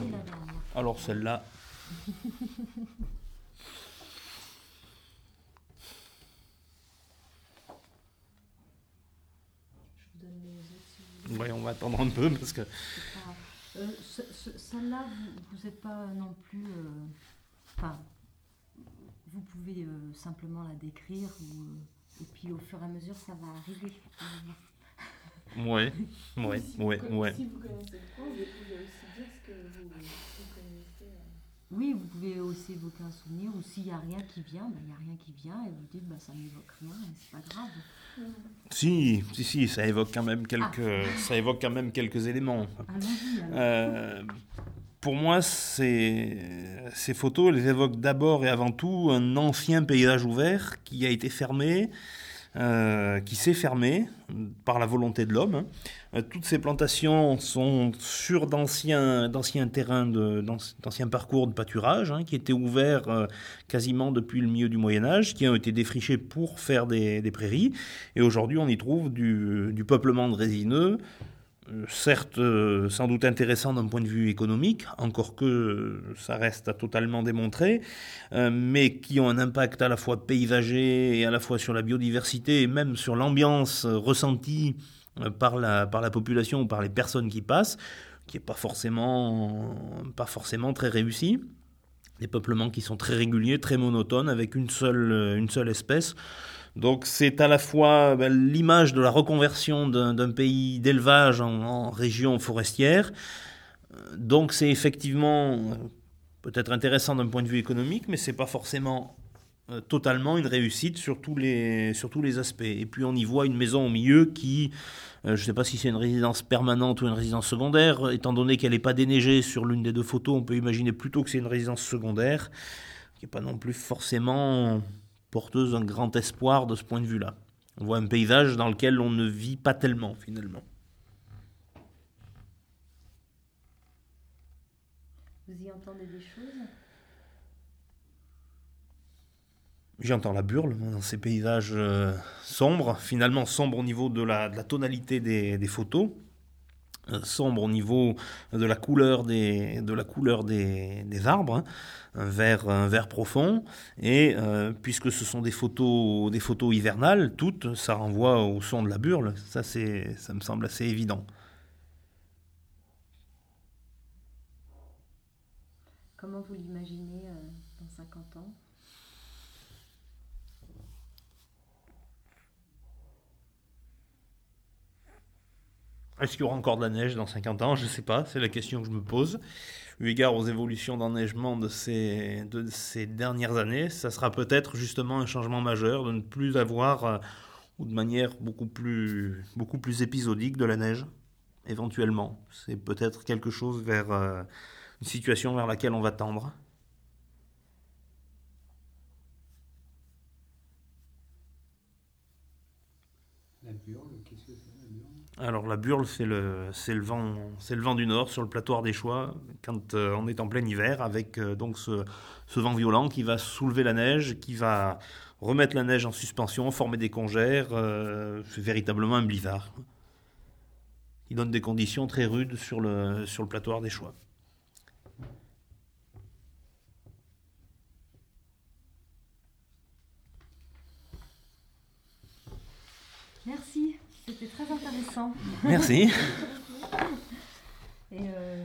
Dernière. Alors celle-là. Je vous donne les autres si vous Ouais, on va attendre un peu parce que. Euh, ce- ce- Celle-là, vous n'êtes pas non plus. euh, Enfin, vous pouvez euh, simplement la décrire ou, euh, et puis au fur et à mesure, ça va arriver. Ouais, ouais, Si ouais, ouais. Si vous connaissez le vous pouvez aussi dire ce que vous, vous connaissez. euh. Oui, vous pouvez aussi évoquer un souvenir ou s'il n'y a rien qui vient, ben, il n'y a rien qui vient et vous dites bah, ça n'évoque rien et c'est pas grave. Si, si, si, ça évoque quand même quelques, ça évoque quand même quelques éléments. Alors. Euh, pour moi, ces, ces photos, elles évoquent d'abord et avant tout un ancien paysage ouvert qui a été fermé, euh, qui s'est fermé par la volonté de l'homme. hein. Euh, toutes ces plantations sont sur d'anciens, terrains, d'anciens parcours de pâturage hein, qui étaient ouverts euh, quasiment depuis le milieu du Moyen Âge, qui ont été défrichés pour faire des, prairies. Et aujourd'hui, on y trouve du, du peuplement de résineux, certes euh, sans doute intéressant d'un point de vue économique, encore que ça reste à totalement démontrer, euh, mais qui ont un impact à la fois paysager et à la fois sur la biodiversité et même sur l'ambiance ressentie euh, par la, par la population ou par les personnes qui passent, qui n'est pas forcément, pas forcément très réussi. Des peuplements qui sont très réguliers, très monotones, avec une seule, une seule espèce. Donc c'est à la fois ben, l'image de la reconversion d'un pays d'élevage en, région forestière. Donc c'est effectivement peut-être intéressant d'un point de vue économique, mais c'est pas forcément euh, totalement une réussite sur tous, les, les aspects. Et puis on y voit une maison au milieu qui, euh, je ne sais pas si c'est une résidence permanente ou une résidence secondaire, étant donné qu'elle n'est pas déneigée sur l'une des deux photos, on peut imaginer plutôt que c'est une résidence secondaire, qui n'est pas non plus forcément porteuse d'un grand espoir de ce point de vue-là. On voit un paysage dans lequel on ne vit pas tellement finalement. Vous y entendez des choses? J'entends la burle dans ces paysages euh, sombres, finalement sombres au niveau de la, de la tonalité des, des photos, euh, sombres au niveau de la couleur des, de des, arbres, hein, vert, profond, et euh, puisque ce sont des photos, hivernales, toutes, ça renvoie au son de la burle, ça, ça me semble assez évident. Comment vous l'imaginez euh, dans 50 ans? Est-ce qu'il y aura encore de la neige dans 50 ans? Je ne sais pas, c'est la question que je me pose. Eu égard aux évolutions d'enneigement de ces, de ces dernières années, ça sera peut-être justement un changement majeur de ne plus avoir, euh, ou de manière beaucoup plus, beaucoup plus épisodique, de la neige, éventuellement. C'est peut-être quelque chose vers euh, une situation vers laquelle on va tendre. Alors la burle, c'est le, le, vent, du nord sur le plateau choix, quand euh, on est en plein hiver, avec euh, donc ce, vent violent qui va soulever la neige, qui va remettre la neige en suspension, former des congères. euh, c'est véritablement un blizzard. qui donne des conditions très rudes sur le, sur le plateau des Merci, c'était très intéressant. Merci. Euh,